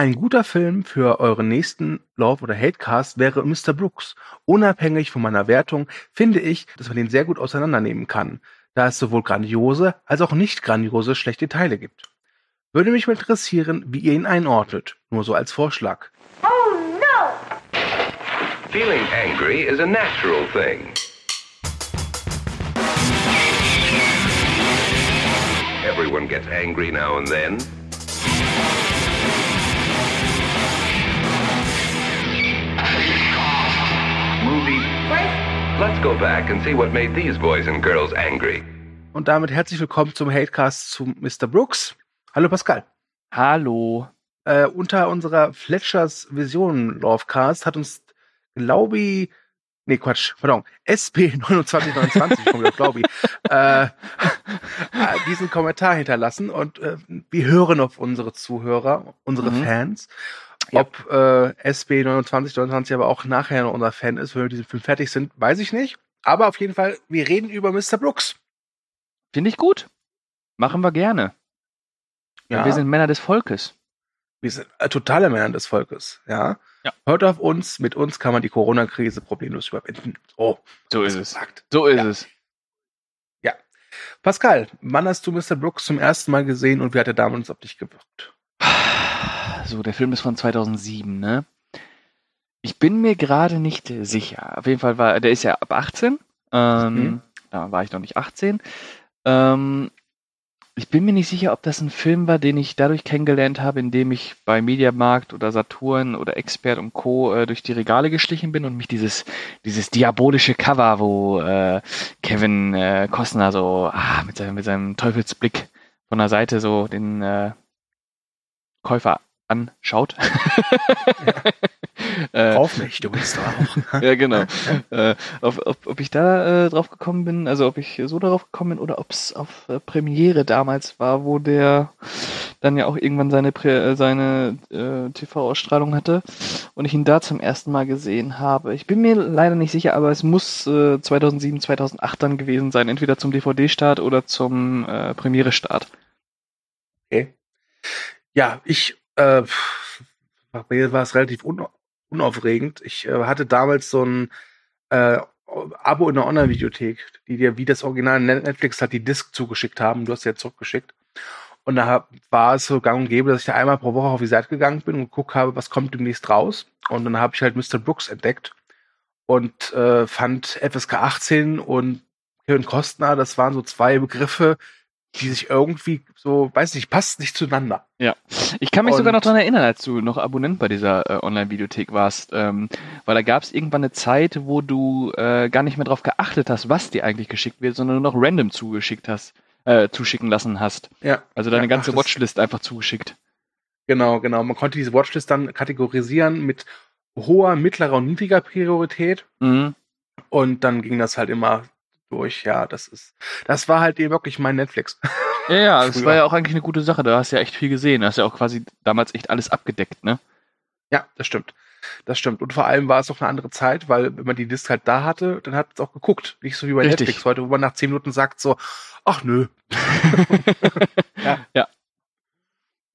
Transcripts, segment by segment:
Ein guter Film für euren nächsten Love- oder Hatecast wäre Mr. Brooks. Unabhängig von meiner Wertung finde ich, dass man den sehr gut auseinandernehmen kann, da es sowohl grandiose als auch nicht grandiose schlechte Teile gibt. Würde mich mal interessieren, wie ihr ihn einordnet, nur so als Vorschlag. Oh no! Feeling angry is a natural thing. Everyone gets angry now and then. Let's go back and see what made these boys and girls angry. Und damit herzlich willkommen zum Hatecast zu Mr. Brooks. Hallo Pascal. Hallo. Äh, unter unserer Fletchers Vision Lovecast hat uns, glaube ich, nee, Quatsch, pardon, SP2929, glaube ich, äh, äh, diesen Kommentar hinterlassen und äh, wir hören auf unsere Zuhörer, unsere Mhm. Fans. Ja. Ob äh, SB2929 aber auch nachher noch unser Fan ist, wenn wir diesen Film fertig sind, weiß ich nicht. Aber auf jeden Fall, wir reden über Mr. Brooks. Finde ich gut. Machen wir gerne. Ja. Wir sind Männer des Volkes. Wir sind äh, totale Männer des Volkes, ja. Ja. Hört auf uns, mit uns kann man die Corona-Krise problemlos überwinden. Oh, So ist es. sagt. So ist Ja. es. Pascal, wann hast du Mr. Brooks zum ersten Mal gesehen und wie hat er damals auf dich gewirkt? So, der Film ist von 2007, ne? Ich bin mir gerade nicht sicher. Auf jeden Fall war, der ist ja ab 18. Ähm, Mhm. Da war ich noch nicht 18. Ähm, ich bin mir nicht sicher, ob das ein Film war, den ich dadurch kennengelernt habe, indem ich bei Mediamarkt oder Saturn oder Expert und Co. Äh, durch die Regale geschlichen bin und mich dieses, dieses diabolische Cover, wo äh, Kevin äh, Costner so ah, mit, seinem, mit seinem Teufelsblick von der Seite so den äh, Käufer anschaut. äh, Auf mich, du bist auch. ja, genau. äh, ob, ob, ob ich da äh, drauf gekommen bin, also ob ich so darauf gekommen bin oder ob es auf äh, Premiere damals war, wo der dann ja auch irgendwann seine, Prä äh, seine äh, TV-Ausstrahlung hatte und ich ihn da zum ersten Mal gesehen habe. Ich bin mir leider nicht sicher, aber es muss äh, 2007, 2008 dann gewesen sein, entweder zum DVD-Start oder zum äh, Premiere-Start. Okay. Ja, ich, äh, war es relativ un unaufregend. Ich äh, hatte damals so ein äh, Abo in der Online-Videothek, die dir wie das Original Netflix hat die Disc zugeschickt haben. Du hast sie ja zurückgeschickt. Und da war es so gang und gäbe, dass ich da einmal pro Woche auf die Seite gegangen bin und geguckt habe, was kommt demnächst raus. Und dann habe ich halt Mr. Brooks entdeckt und äh, fand FSK 18 und Kevin Costner, das waren so zwei Begriffe, die sich irgendwie so, weiß nicht, passt nicht zueinander. Ich kann mich sogar Und- noch daran erinnern, als du noch Abonnent bei dieser äh, Online-Videothek warst, ähm, weil da gab es irgendwann eine Zeit, wo du äh, gar nicht mehr drauf geachtet hast, was dir eigentlich geschickt wird, sondern nur noch random zugeschickt hast, äh, zuschicken lassen hast. Ja, Also deine Ja, ganze ach, Watchlist einfach zugeschickt. genau, genau. Man konnte diese Watchlist dann kategorisieren mit hoher, mittlerer und niedriger Priorität. Mhm. Und dann ging das halt immer durch. Ja, das ist, das war halt eben wirklich mein Netflix. Ja, ja, das war ja auch eigentlich eine gute Sache. Da hast du ja echt viel gesehen. Da hast ja auch quasi damals echt alles abgedeckt, ne? ja, das stimmt. Das stimmt. Und vor allem war es auch eine andere Zeit, weil wenn man die Disc halt da hatte, dann hat es auch geguckt. Nicht so wie bei Richtig. Netflix heute, wo man nach zehn Minuten sagt so, ach nö. ja. Ja.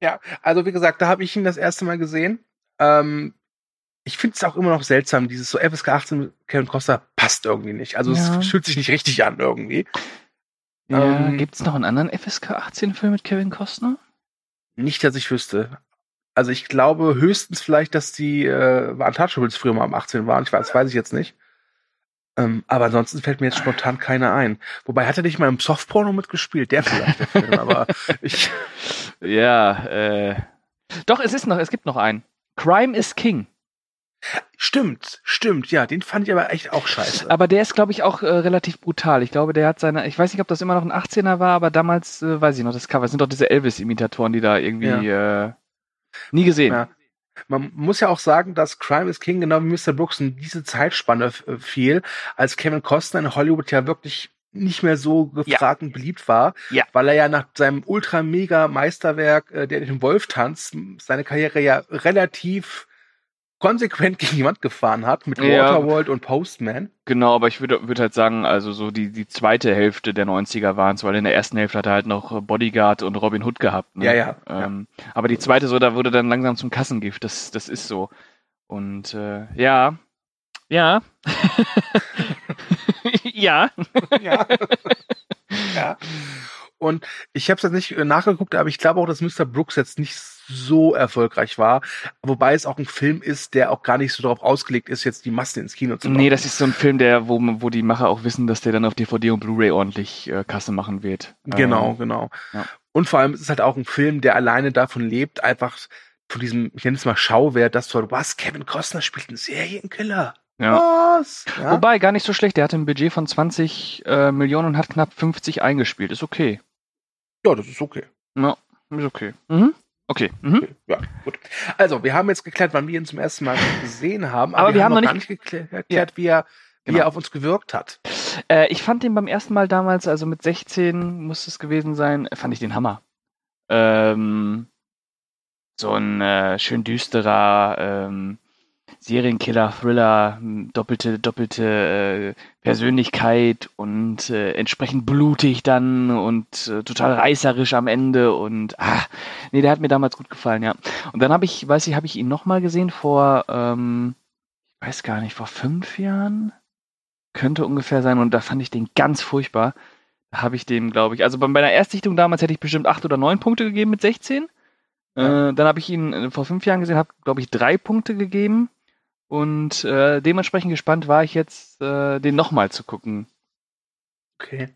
Ja, also wie gesagt, da habe ich ihn das erste Mal gesehen. Ähm, ich finde es auch immer noch seltsam, dieses so FSK 18 mit Kevin Costa passt irgendwie nicht. Also Ja. es fühlt sich nicht richtig an irgendwie. Ja, Ähm, gibt's noch einen anderen FSK 18-Film mit Kevin Costner? Nicht, dass ich wüsste. Also ich glaube höchstens vielleicht, dass die äh, Untouchables früher mal am 18 waren. Ich weiß, das weiß ich jetzt nicht. Ähm, aber ansonsten fällt mir jetzt spontan keiner ein. Wobei hat er nicht mal im Softporno mitgespielt? Der vielleicht, der Film. Aber ich, Ja, äh. Doch, es ist noch, es gibt noch einen. Crime is King. Stimmt, stimmt, ja, den fand ich aber echt auch scheiße. Aber der ist, glaube ich, auch äh, relativ brutal. Ich glaube, der hat seine, ich weiß nicht, ob das immer noch ein 18er war, aber damals, äh, weiß ich noch, das Cover. Es sind doch diese Elvis-Imitatoren, die da irgendwie, äh, nie gesehen. Ja. Man muss ja auch sagen, dass Crime is King genau wie Mr. Brooks in diese Zeitspanne äh, fiel, als Kevin Costner in Hollywood ja wirklich nicht mehr so gefragt und beliebt war, Ja. weil er ja nach seinem ultra mega Meisterwerk, äh, der den Wolf tanzt, seine Karriere ja relativ konsequent gegen die Wand gefahren hat mit Ja. Waterworld und Postman. Genau, aber ich würde würd halt sagen, also so die, die zweite Hälfte der 90er waren es, weil in der ersten Hälfte hat er halt noch Bodyguard und Robin Hood gehabt. Ne? Ja, ja, Ähm, Aber die zweite so, da wurde dann langsam zum Kassengift. Das, das ist so. Und äh, ja, ja. ja. Ja. ja. Und ich habe es jetzt nicht äh, nachgeguckt, aber ich glaube auch, dass Mr. Brooks jetzt nicht so erfolgreich war. Wobei es auch ein Film ist, der auch gar nicht so darauf ausgelegt ist, jetzt die Massen ins Kino zu Nee, das ist so ein Film, der, wo, wo die Macher auch wissen, dass der dann auf DVD und Blu-ray ordentlich äh, Kasse machen wird. Genau, Ähm, genau. ja. Und vor allem ist es halt auch ein Film, der alleine davon lebt, einfach von diesem, ich nenne es mal Schauwert, dass du, was, Kevin Costner spielt einen Serienkiller. ja. Was? Ja? Wobei, gar nicht so schlecht. Der hatte ein Budget von 20 äh, Millionen und hat knapp 50 eingespielt. Ist okay. Ja, das ist okay. Ja, ist okay. Mhm. Okay. Mhm. okay. Ja, gut. Also, wir haben jetzt geklärt, wann wir ihn zum ersten Mal gesehen haben, Aber wir haben noch noch gar nicht geklärt, erklärt, wie, er, wie Genau. er auf uns gewirkt hat. Äh, ich fand den beim ersten Mal damals, also mit 16 muss es gewesen sein, fand ich den Hammer. Ähm, so ein äh, schön düsterer ähm, Serienkiller, Thriller, m, doppelte, doppelte äh, Persönlichkeit und äh, entsprechend blutig dann und äh, total reißerisch am Ende und ah, nee, der hat mir damals gut gefallen, ja. Und dann habe ich, weiß ich, habe ich ihn nochmal gesehen vor, ähm, ich weiß gar nicht, vor fünf Jahren? Könnte ungefähr sein und da fand ich den ganz furchtbar. Da habe ich dem, glaube ich, also bei meiner Erstsichtung damals hätte ich bestimmt acht oder neun Punkte gegeben mit 16. Ja. Äh, dann habe ich ihn äh, vor fünf Jahren gesehen, habe, glaube ich, drei Punkte gegeben. Und äh, dementsprechend gespannt war ich jetzt, äh, den nochmal zu gucken. Okay.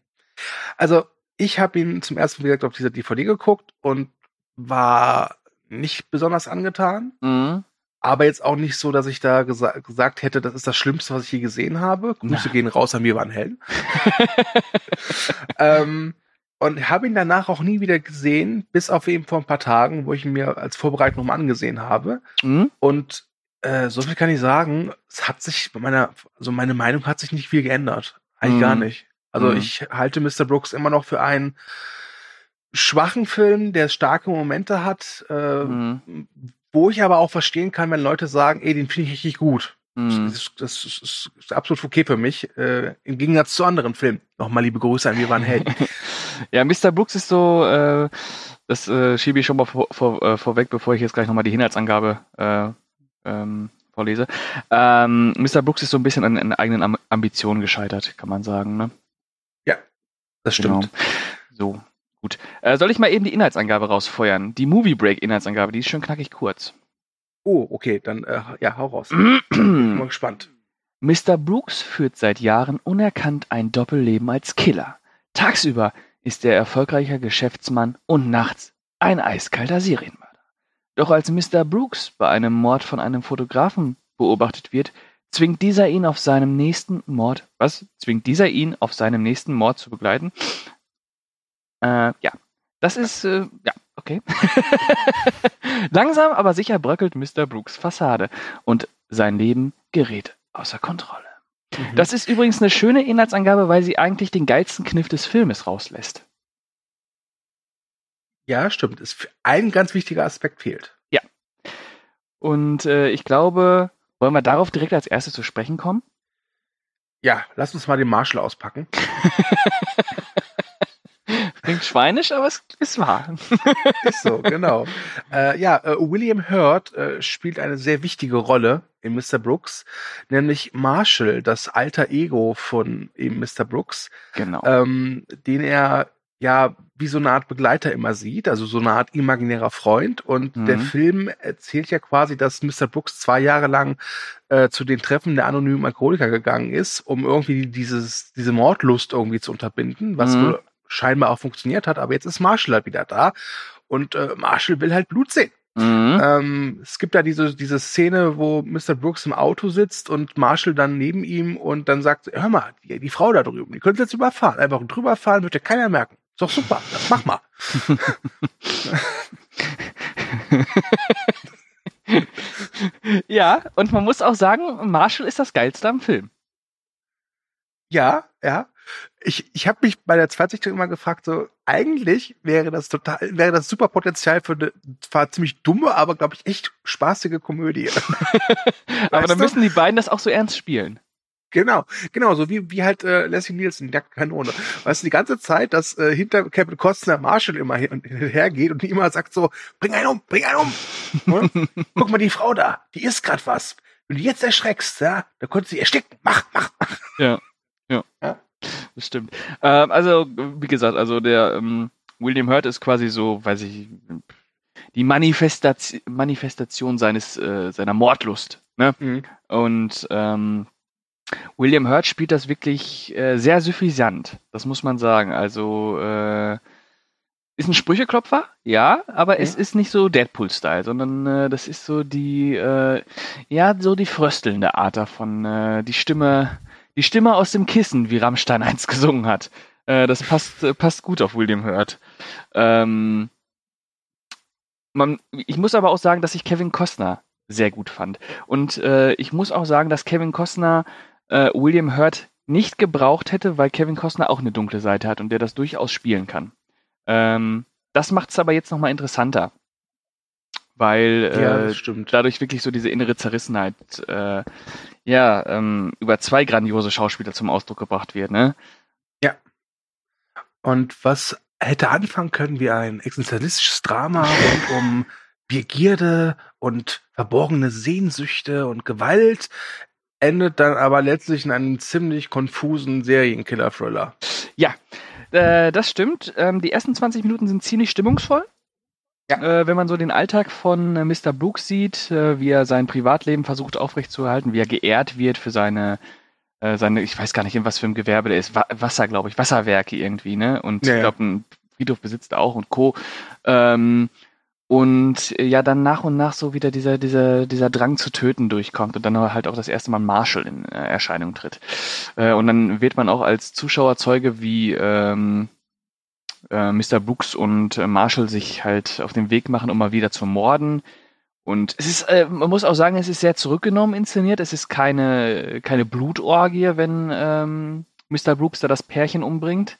Also, ich habe ihn zum ersten Mal direkt auf dieser DVD geguckt und war nicht besonders angetan. Mhm. Aber jetzt auch nicht so, dass ich da gesa gesagt hätte, das ist das Schlimmste, was ich je gesehen habe. Grüße Na. gehen raus an mir Van Helden. ähm, und habe ihn danach auch nie wieder gesehen, bis auf eben vor ein paar Tagen, wo ich ihn mir als Vorbereitung nochmal angesehen habe. Mhm. Und äh, so viel kann ich sagen, es hat sich bei meiner, also meine Meinung hat sich nicht viel geändert. Eigentlich Mhm. gar nicht. Also Mhm. ich halte Mr. Brooks immer noch für einen schwachen Film, der starke Momente hat, äh, Mhm. wo ich aber auch verstehen kann, wenn Leute sagen, ey, den finde ich richtig gut. Mhm. Das, ist, das ist, ist absolut okay für mich. Äh, Im Gegensatz zu anderen Filmen. Nochmal liebe Grüße an Wir waren Helden. Ja, Mr. Brooks ist so, äh, das äh, schiebe ich schon mal vor, vor, äh, vorweg, bevor ich jetzt gleich nochmal die Inhaltsangabe äh, ähm, vorlese. Ähm, Mr. Brooks ist so ein bisschen an, an eigenen Am Ambitionen gescheitert, kann man sagen. Ne? Das stimmt. Genau. So, gut. Äh, soll ich mal eben die Inhaltsangabe rausfeuern? Die Movie Break Inhaltsangabe, die ist schön knackig kurz. Oh, okay, dann äh, ja, hau raus. Bin mal gespannt. Mr. Brooks führt seit Jahren unerkannt ein Doppelleben als Killer. Tagsüber ist er erfolgreicher Geschäftsmann und nachts ein eiskalter Serienmörder. Doch als Mr. Brooks bei einem Mord von einem Fotografen beobachtet wird, zwingt dieser ihn auf seinem nächsten Mord, was? Zwingt dieser ihn auf seinem nächsten Mord zu begleiten? Äh, ja. Das ist, äh, ja, okay. Langsam aber sicher bröckelt Mr. Brooks Fassade und sein Leben gerät außer Kontrolle. Mhm. Das ist übrigens eine schöne Inhaltsangabe, weil sie eigentlich den geilsten Kniff des Filmes rauslässt. Ja, stimmt. Es, ein ganz wichtiger Aspekt fehlt. Und äh, ich glaube, wollen wir darauf direkt als erstes zu sprechen kommen? Ja, lass uns mal den Marshall auspacken. Klingt schweinisch, aber es ist wahr. Ist so, genau. Äh, ja, äh, William Hurt äh, spielt eine sehr wichtige Rolle in Mr. Brooks, nämlich Marshall, das alter Ego von eben Mr. Brooks, Genau. ähm, den er ja wie so eine Art Begleiter immer sieht, also so eine Art imaginärer Freund. Und Mhm. der Film erzählt ja quasi, dass Mr. Brooks zwei Jahre lang äh, zu den Treffen der anonymen Alkoholiker gegangen ist, um irgendwie dieses, diese Mordlust irgendwie zu unterbinden, was Mhm. scheinbar auch funktioniert hat. Aber jetzt ist Marshall halt wieder da und äh, Marshall will halt Blut sehen. Mhm. Ähm, es gibt da diese, diese Szene, wo Mr. Brooks im Auto sitzt und Marshall dann neben ihm und dann sagt, hör mal, die, die Frau da drüben, die könnte jetzt überfahren. Einfach drüber fahren, wird ja keiner merken. Ist doch super, mach mal. ja, und man muss auch sagen, Marshall ist das Geilste am Film. Ja, ja. ich, ich habe mich bei der Zweitsichtung immer gefragt, so eigentlich wäre das total, wäre das super Potenzial für eine zwar ziemlich dumme, aber glaube ich echt spaßige Komödie. Aber dann du? müssen die beiden das auch so ernst spielen. Genau, genau, so wie, wie halt äh, Leslie Nielsen, die nackte Kanone. Weißt du, die ganze Zeit, dass äh, hinter Captain Costner Marshall immer hin und her geht und immer sagt so, bring einen um, bring einen um. Guck mal, die Frau da, die isst grad was. Wenn du jetzt erschreckst, ja, dann konnte sie ersticken. Mach, mach, mach. Ja, ja. Ja. Das stimmt. Ähm, also, wie gesagt, also der ähm, William Hurt ist quasi so, weiß ich, die Manifestation, Manifestation seines, äh, seiner Mordlust. Ne? Mhm. Und ähm, William Hurt spielt das wirklich äh, sehr suffisant, das muss man sagen. Also äh, ist ein Sprücheklopfer, ja, aber es ist nicht so Deadpool-Style, sondern äh, das ist so die, äh, ja, so die fröstelnde Art davon. Äh, die Stimme, die Stimme aus dem Kissen, wie Rammstein einst gesungen hat. Äh, das passt, passt gut auf William Hurt. Ähm, man, ich muss aber auch sagen, dass ich Kevin Costner sehr gut fand. Und äh, ich muss auch sagen, dass Kevin Costner äh, William Hurt nicht gebraucht hätte, weil Kevin Costner auch eine dunkle Seite hat und der das durchaus spielen kann. Ähm, das macht es aber jetzt nochmal interessanter. Weil Ja, äh, stimmt. dadurch wirklich so diese innere Zerrissenheit äh, ja, ähm, über zwei grandiose Schauspieler zum Ausdruck gebracht wird, ne? Und was hätte anfangen können wie ein existenzialistisches Drama rund um Begierde und verborgene Sehnsüchte und Gewalt, endet dann aber letztlich in einem ziemlich konfusen Serienkiller-Thriller. Äh, das stimmt. Ähm, die ersten 20 Minuten sind ziemlich stimmungsvoll. Ja. Äh, wenn man so den Alltag von äh, Mr. Brooks sieht, äh, wie er sein Privatleben versucht aufrechtzuerhalten, wie er geehrt wird für seine, äh, seine, ich weiß gar nicht, in was für einem Gewerbe der ist, Wa Wasser, glaube ich, Wasserwerke irgendwie, ne? Und Ja, ich ja. glaube, ein Friedhof besitzt auch und Co. Ähm, und äh, ja, dann nach und nach so wieder dieser, dieser, dieser Drang zu töten durchkommt und dann halt auch das erste Mal Marshall in äh, Erscheinung tritt. Äh, und dann wird man auch als Zuschauer Zeuge, wie ähm, äh, Mr. Brooks und Marshall sich halt auf den Weg machen, um mal wieder zu morden. Und es ist, man muss auch sagen, es ist sehr zurückgenommen inszeniert. Es ist keine, keine Blutorgie, wenn ähm, Mr. Brooks da das Pärchen umbringt.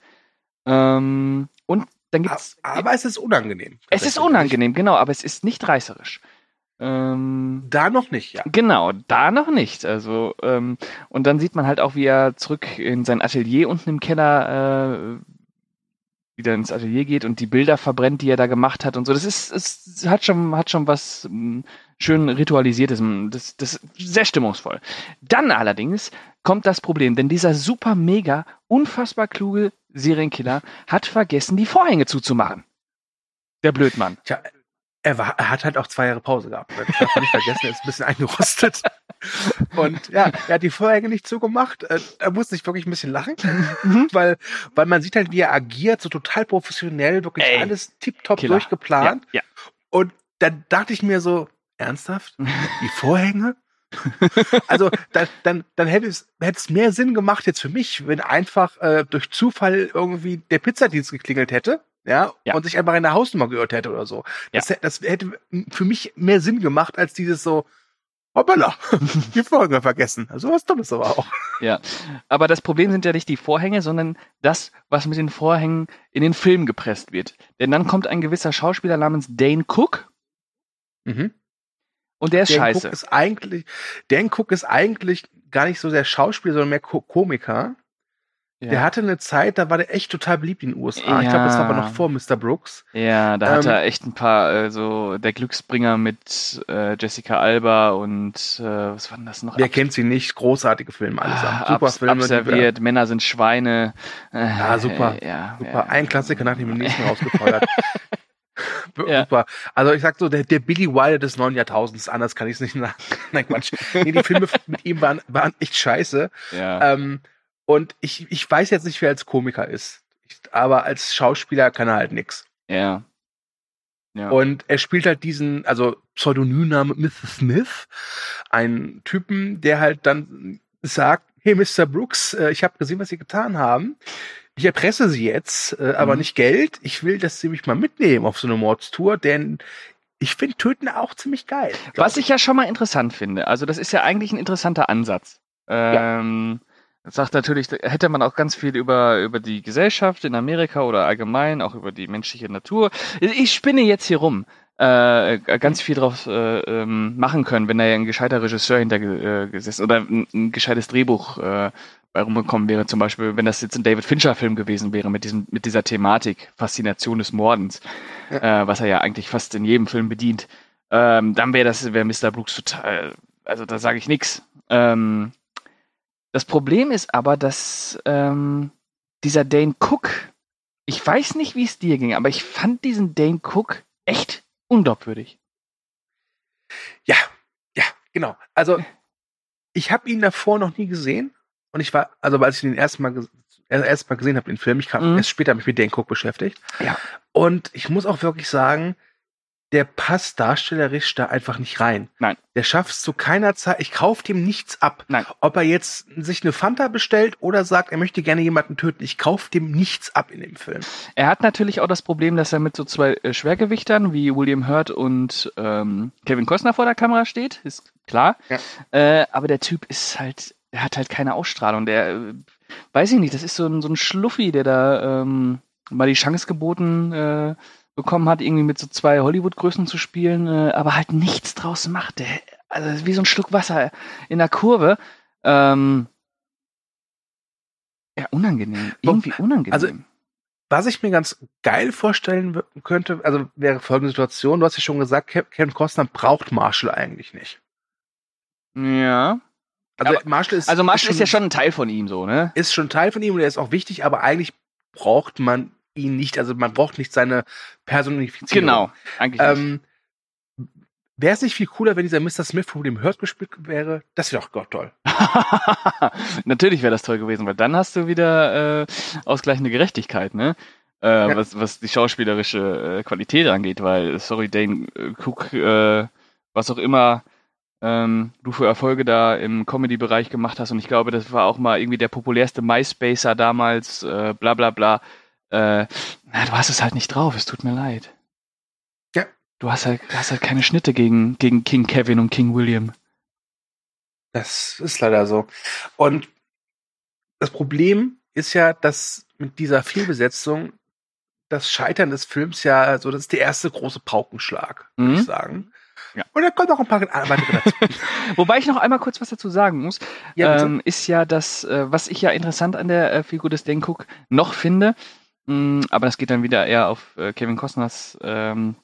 Ähm, und dann gibt's. Aber es ist unangenehm. es ist unangenehm, genau, aber es ist nicht reißerisch. Ähm, Da noch nicht, ja. Genau, da noch nicht. Also, ähm, und dann sieht man halt auch, wie er zurück in sein Atelier unten im Keller äh, wieder ins Atelier geht und die Bilder verbrennt, die er da gemacht hat und so. Das ist, es hat schon, hat schon was m, schön ritualisiertes. m, Das, das ist sehr stimmungsvoll. Dann allerdings kommt das Problem, denn dieser super mega, unfassbar kluge Serienkiller hat vergessen, die Vorhänge zuzumachen. Der Blödmann. Tja, er, war, er hat halt auch zwei Jahre Pause gehabt. Das darf man nicht vergessen, er ist ein bisschen eingerostet. Und ja, er hat die Vorhänge nicht zugemacht. Äh, Er musste sich wirklich ein bisschen lachen, Mhm. weil, weil man sieht halt, wie er agiert, so total professionell, wirklich Ey, alles Killer. durchgeplant. Ja, Und dann dachte ich mir so, ernsthaft? Die Vorhänge? Also dann, dann, dann hätte es, hätte es mehr Sinn gemacht jetzt für mich, wenn einfach äh, durch Zufall irgendwie der Pizzadienst geklingelt hätte. Ja, Ja. und sich einfach in der Hausnummer geirrt hätte oder so. Das, hä- das hätte für mich mehr Sinn gemacht, als dieses so, hoppala, die Vorhänge vergessen. Also was Dummes aber auch. Ja, aber das Problem sind ja nicht die Vorhänge, sondern das, was mit den Vorhängen in den Film gepresst wird. Denn dann kommt ein gewisser Schauspieler namens Dane Cook Mhm. Und der ist Dan scheiße. Cook ist eigentlich, Dan Cook ist eigentlich gar nicht so sehr Schauspieler, sondern mehr Ko Komiker. ja. Der hatte eine Zeit, da war der echt total beliebt in den USA. Ich glaube, das war aber Ja. noch vor Mr. Brooks. ja, da hat ähm, er echt ein paar, äh, so der Glücksbringer mit äh, Jessica Alba und äh, was war denn das noch? Wer Ab- kennt sie nicht? Großartige Filme allesamt. Ah, Super abs- Filme. Abserviert, Männer sind Schweine. Äh, Ja, super. Ja, Super. ja. Ein Klassiker nach dem nächsten rausgefeuert. Ja. Also ich sag so, der, der Billy Wilder des neuen Jahrtausends, anders kann ich es nicht sagen. Nein, Quatsch. Nee, die Filme mit ihm waren, waren echt scheiße. ja. Ähm, und ich, ich weiß jetzt nicht, wer als Komiker ist. Ich, aber als Schauspieler kann er halt nix. ja. Ja. Und er spielt halt diesen, also Pseudonymname Mr. Smith, einen Typen, der halt dann sagt, hey Mr. Brooks, äh, ich habe gesehen, was Sie getan haben. Ich erpresse Sie jetzt, äh, aber Mhm. nicht Geld. Ich will, dass Sie mich mal mitnehmen auf so eine Mordstour, denn ich finde Töten auch ziemlich geil. Was ich ja schon mal interessant finde, also das ist ja eigentlich ein interessanter Ansatz. Ähm, sagt natürlich, hätte man auch ganz viel über, über die Gesellschaft in Amerika oder allgemein, auch über die menschliche Natur. Ich spinne jetzt hier rum. Äh, ganz viel drauf äh, ähm, machen können, wenn da ja ein gescheiter Regisseur hinter äh, oder ein, ein gescheites Drehbuch äh, bei rumgekommen wäre, zum Beispiel, wenn das jetzt ein David Fincher-Film gewesen wäre mit diesem, mit dieser Thematik, Faszination des Mordens, äh, was er ja eigentlich fast in jedem Film bedient, ähm, dann wäre das, wäre Mr. Brooks total, also da sage ich nix. Ähm, das Problem ist aber, dass ähm, dieser Dane Cook, ich weiß nicht, wie es dir ging, aber ich fand diesen Dane Cook echt unglaubwürdig. Ja, ja, genau. Also ich habe ihn davor noch nie gesehen und ich war, also als ich ihn erst mal, erst mal gesehen habe, den Film, ich kam Mhm. erst später mich mit Dane Cook beschäftigt. Ja. Und ich muss auch wirklich sagen, der passt darstellerisch da einfach nicht rein. Nein. Der schafft es zu keiner Zeit. Ich kaufe dem nichts ab. Nein. Ob er jetzt sich eine Fanta bestellt oder sagt, er möchte gerne jemanden töten. Ich kaufe dem nichts ab in dem Film. Er hat natürlich auch das Problem, dass er mit so zwei äh, Schwergewichtern wie William Hurt und ähm, Kevin Costner vor der Kamera steht, ist klar. Ja. Äh, aber der Typ ist halt, er hat halt keine Ausstrahlung. Der, äh, weiß ich nicht, das ist so ein, so ein Schluffi, der da ähm, mal die Chance geboten äh, bekommen hat, irgendwie mit so zwei Hollywood-Größen zu spielen, äh, aber halt nichts draus macht. Der, also wie so ein Schluck Wasser in der Kurve. Ähm, ja, unangenehm. Irgendwie unangenehm. also Was ich mir ganz geil vorstellen könnte, also wäre folgende Situation. Du hast ja schon gesagt, Ke- Kevin Costner braucht Marshall eigentlich nicht. ja. Also Aber- Marshall ist, Also Marshall ist ja schon ein Teil von ihm so, ne? ist schon Teil von ihm und er ist auch wichtig, aber eigentlich braucht man ihn nicht. Also man braucht nicht seine Personifizierung. Genau, eigentlich. Ähm, Wäre es nicht viel cooler, wenn dieser Mr. Smith von dem Hurt gespielt wäre? Das wäre doch Gott toll. Natürlich wäre das toll gewesen, weil dann hast du wieder äh, ausgleichende Gerechtigkeit, ne? Äh, Ja. was, was die schauspielerische äh, Qualität angeht, weil, sorry, Dane äh, Cook, äh, was auch immer ähm, du für Erfolge da im Comedy-Bereich gemacht hast, und ich glaube, das war auch mal irgendwie der populärste MySpacer damals, äh, bla bla bla. Äh, na, du hast es halt nicht drauf, es tut mir leid. Ja. Du hast halt, du hast halt keine Schnitte gegen, gegen King Kevin und King William. Das ist leider so. Und das Problem ist ja, dass mit dieser Fehlbesetzung das Scheitern des Films ja so, das ist der erste große Paukenschlag, würde Mhm. ich sagen. Ja. Und da kommt noch ein paar weitere dazu. Wobei ich noch einmal kurz was dazu sagen muss, Ja, ähm, ist ja das, äh, was ich ja interessant an der äh, Figur des Cook noch finde, aber das geht dann wieder eher auf äh, Kevin Costners ähm,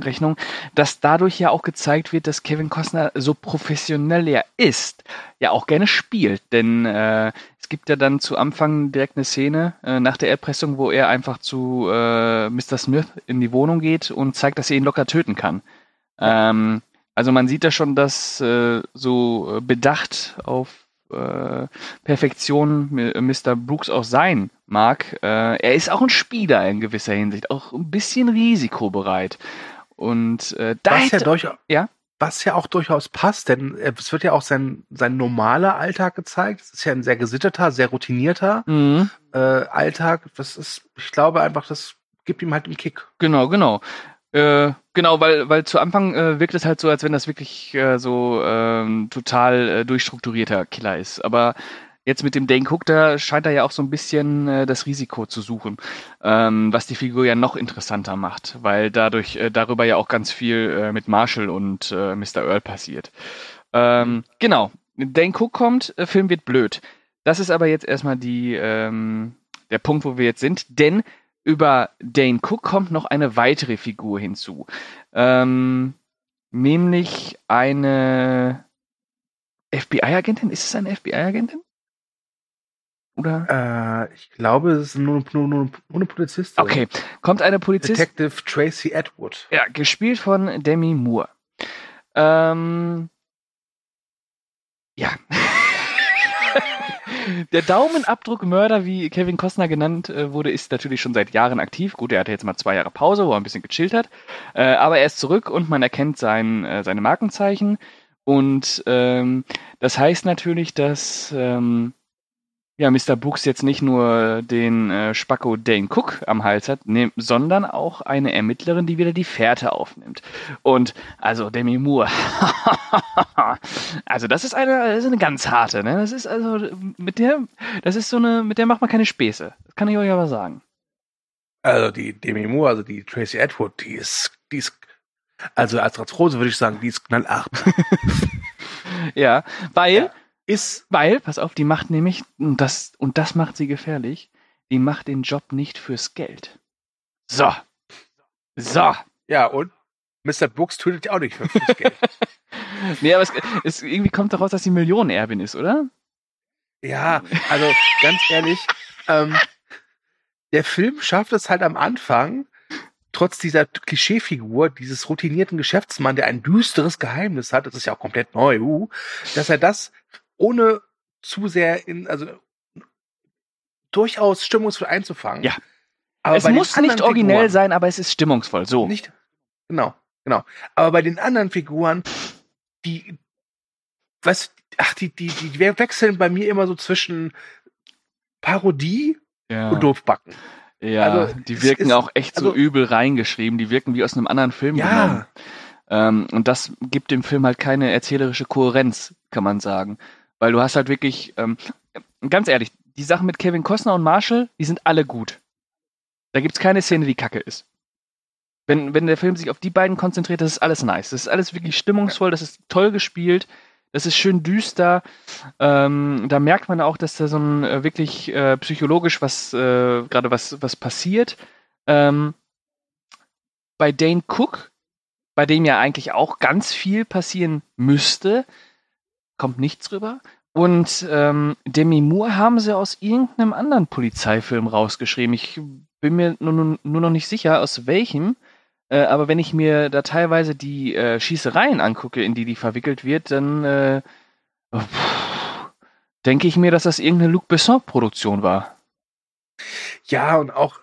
Rechnung, dass dadurch ja auch gezeigt wird, dass Kevin Costner so professionell er ist, ja auch gerne spielt. Denn äh, es gibt ja dann zu Anfang direkt eine Szene äh, nach der Erpressung, wo er einfach zu äh, Mr. Smith in die Wohnung geht und zeigt, dass er ihn locker töten kann. Ähm, also man sieht da schon, dass äh, so äh, bedacht auf äh, Perfektion Mr. Brooks auch sein mag. Äh, er ist auch ein Spieler in gewisser Hinsicht, auch ein bisschen risikobereit. Und äh, da was, ja hätte, durchaus, Ja? was ja auch durchaus passt, denn es wird ja auch sein, sein normaler Alltag gezeigt. Es ist ja ein sehr gesitteter, sehr routinierter Mhm. äh, Alltag. Das ist, ich glaube einfach, das gibt ihm halt einen Kick. Genau, genau. Äh, genau, weil, weil zu Anfang äh, wirkt es halt so, als wenn das wirklich äh, so ähm, total äh, durchstrukturierter Killer ist. Aber jetzt mit dem Dane Cook, da scheint er ja auch so ein bisschen äh, das Risiko zu suchen, ähm, was die Figur ja noch interessanter macht, weil dadurch äh, darüber ja auch ganz viel äh, mit Marshall und äh, Mr. Earl passiert. Ähm, genau, Dane Cook kommt, äh, Film wird blöd. Das ist aber jetzt erstmal die, ähm, der Punkt, wo wir jetzt sind, denn über Dane Cook kommt noch eine weitere Figur hinzu. Ähm, nämlich eine FBI-Agentin. Ist es eine FBI-Agentin? Oder? Äh, ich glaube, es ist nur, nur, nur, nur eine Polizistin. Okay, kommt eine Polizistin. Detective Tracy Atwood. Ja, gespielt von Demi Moore. Ähm, ja. Der Daumenabdruckmörder, wie Kevin Costner genannt äh, wurde, ist natürlich schon seit Jahren aktiv. Gut, er hatte jetzt mal zwei Jahre Pause, wo er ein bisschen gechillt hat. Äh, aber er ist zurück und man erkennt sein, äh, seine Markenzeichen. Und ähm, das heißt natürlich, dass ähm, ja, Mr. Brooks jetzt nicht nur den äh, Spacko Dane Cook am Hals hat, ne, sondern auch eine Ermittlerin, die wieder die Fährte aufnimmt. Und also Demi Moore, also das ist eine, das ist eine ganz harte, ne? Das ist also mit der, das ist so eine, mit der macht man keine Späße. Das kann ich euch aber sagen. Also die Demi Moore, also die Tracy Atwood, die ist, die ist, also als Ratrose würde ich sagen, die ist knallhart. Ja, weil Ja. Ist, Weil, pass auf, die macht nämlich, und das, und das macht sie gefährlich, die macht den Job nicht fürs Geld. So. So. ja, und Mr. Brooks tötet ja auch nicht für fürs Geld. Nee, aber es, es irgendwie kommt daraus, dass sie Millionenerbin ist, oder? Ja, also ganz ehrlich, ähm, der Film schafft es halt am Anfang, trotz dieser Klischeefigur, dieses routinierten Geschäftsmann, der ein düsteres Geheimnis hat, das ist ja auch komplett neu, uh, dass er das ohne zu sehr in, also durchaus stimmungsvoll einzufangen. Ja. Aber es muss nicht originell Figuren- sein, aber es ist stimmungsvoll. So. Nicht, genau, genau. Aber bei den anderen Figuren, die, was, ach, die, die, die wechseln bei mir immer so zwischen Parodie ja. und Doofbacken. ja, Also, die wirken ist- auch echt so also- übel reingeschrieben. Die wirken wie aus einem anderen Film genommen. Ja, Ähm, und das gibt dem Film halt keine erzählerische Kohärenz, kann man sagen. Weil du hast halt wirklich, ähm, ganz ehrlich, die Sachen mit Kevin Costner und Marshall, die sind alle gut. Da gibt's keine Szene, die kacke ist. Wenn, wenn der Film sich auf die beiden konzentriert, das ist alles nice. Das ist alles wirklich stimmungsvoll, das ist toll gespielt, das ist schön düster. Ähm, da merkt man auch, dass da so ein äh, wirklich äh, psychologisch was, äh, gerade was, was passiert. Ähm, bei Dane Cook, bei dem ja eigentlich auch ganz viel passieren müsste, kommt nichts rüber. Und ähm, Demi Moore haben sie aus irgendeinem anderen Polizeifilm rausgeschrieben. Ich bin mir nur, nur, noch nicht sicher, aus welchem. Äh, aber wenn ich mir da teilweise die äh, Schießereien angucke, in die die verwickelt wird, dann äh, denke ich mir, dass das irgendeine Luc Besson-Produktion war. ja, und auch,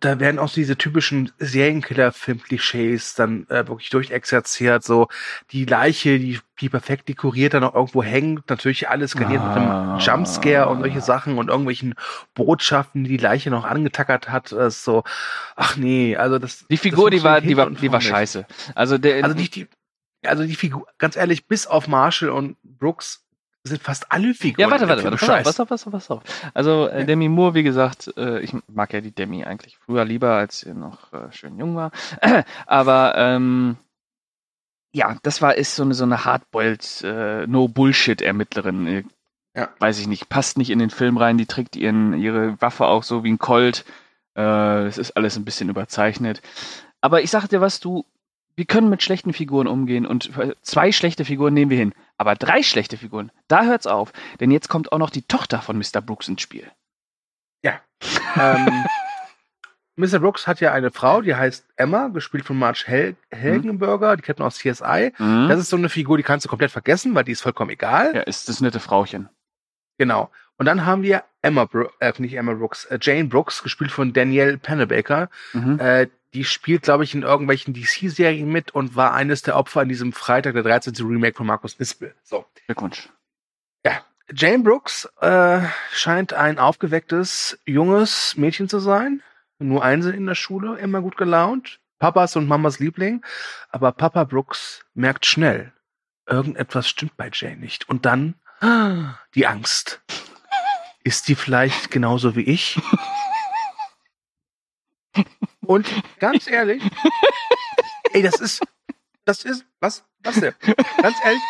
da werden auch diese typischen Serienkiller-Film-Klischees dann äh, wirklich durchexerziert, so die Leiche, die, die perfekt dekoriert dann auch irgendwo hängt, natürlich alles garniert mit Ah. einem Jumpscare und solche Sachen und irgendwelchen Botschaften, die die Leiche noch angetackert hat, äh, so, ach nee, also das. Die Figur, das die war, die war, die war nicht. scheiße. Also der, Also die, die, also die Figur, ganz ehrlich, bis auf Marshall und Brooks sind fast alle Figuren. Ja, warte, warte, dem warte, Film pass auf, pass auf, pass auf. Also äh. Demi Moore, wie gesagt, äh, ich mag ja die Demi eigentlich früher lieber, als sie noch äh, schön jung war. Aber ähm, ja, das war ist so eine so eine hardboiled äh, No Bullshit Ermittlerin. Äh, Ja. Weiß ich nicht, passt nicht in den Film rein. Die trägt ihren ihre Waffe auch so wie ein Colt. Äh, Es ist alles ein bisschen überzeichnet. Aber ich sag dir was, du, wir können mit schlechten Figuren umgehen und äh, zwei schlechte Figuren nehmen wir hin. Aber drei schlechte Figuren, da hört's auf. Denn jetzt kommt auch noch die Tochter von Mr. Brooks ins Spiel. ähm, Mr. Brooks hat ja eine Frau, die heißt Emma, gespielt von Marge Hel Helgenberger, die kennt man aus CSI. Mhm. Das ist so eine Figur, die kannst du komplett vergessen, weil die ist vollkommen egal. ja, ist das nette Frauchen. Genau. Und dann haben wir Emma, Bro äh, nicht Emma Brooks, äh, Jane Brooks, gespielt von Danielle Pennebaker. Mhm. Äh, die spielt, glaube ich, in irgendwelchen DC-Serien mit und war eines der Opfer an diesem Freitag der 13. Remake von Markus Nispel. So. Glückwunsch. Jane Brooks äh, scheint ein aufgewecktes, junges Mädchen zu sein. Nur Einsen in der Schule, immer gut gelaunt. Papas und Mamas Liebling. Aber Papa Brooks merkt schnell, irgendetwas stimmt bei Jane nicht. Und dann ah, die Angst. Ist die vielleicht genauso wie ich? Und ganz ehrlich, ey, das ist, das ist, was, was denn? Ganz ehrlich,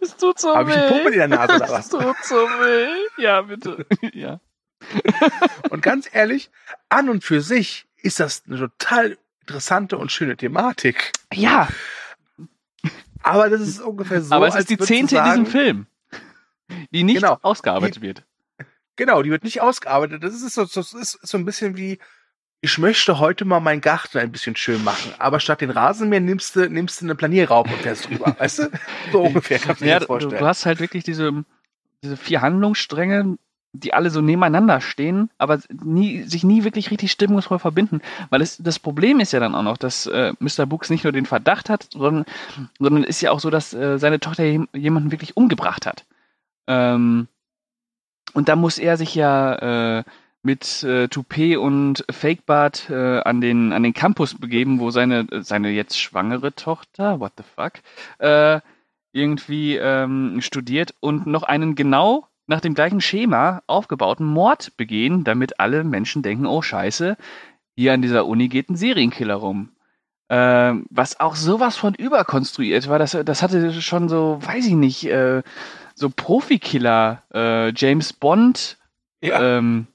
Es tut so habe ich einen Pumpe in der Nase oder was? Es tut so weh. Ja, bitte. ja. Und ganz ehrlich, an und für sich ist das eine total interessante und schöne Thematik. Ja, Aber das ist ungefähr so. aber es ist die zehnte in diesem Film, die nicht Genau. ausgearbeitet wird. Genau, die wird nicht ausgearbeitet. Das ist so, das ist so ein bisschen wie, ich möchte heute mal meinen Garten ein bisschen schön machen, aber statt den Rasenmäher nimmst du, nimmst du eine Planierraube und fährst drüber. weißt du? So ungefähr kannst du dir Ja, das du, vorstellen. du hast halt wirklich diese, diese vier Handlungsstränge, die alle so nebeneinander stehen, aber nie, sich nie wirklich richtig stimmungsvoll verbinden. Weil es, das Problem ist ja dann auch noch, dass äh, Mr. Brooks nicht nur den Verdacht hat, sondern, sondern ist ja auch so, dass äh, seine Tochter jem- jemanden wirklich umgebracht hat. Ähm, und da muss er sich ja äh, mit äh, Toupet und Fakebart äh, an den an den Campus begeben, wo seine seine jetzt schwangere Tochter, what the fuck, äh, irgendwie ähm, studiert und noch einen genau nach dem gleichen Schema aufgebauten Mord begehen, damit alle Menschen denken, oh Scheiße, hier an dieser Uni geht ein Serienkiller rum. Ähm, was auch sowas von überkonstruiert war, das, das hatte schon so, weiß ich nicht, äh, so Profikiller, äh, James Bond Ja. ähm,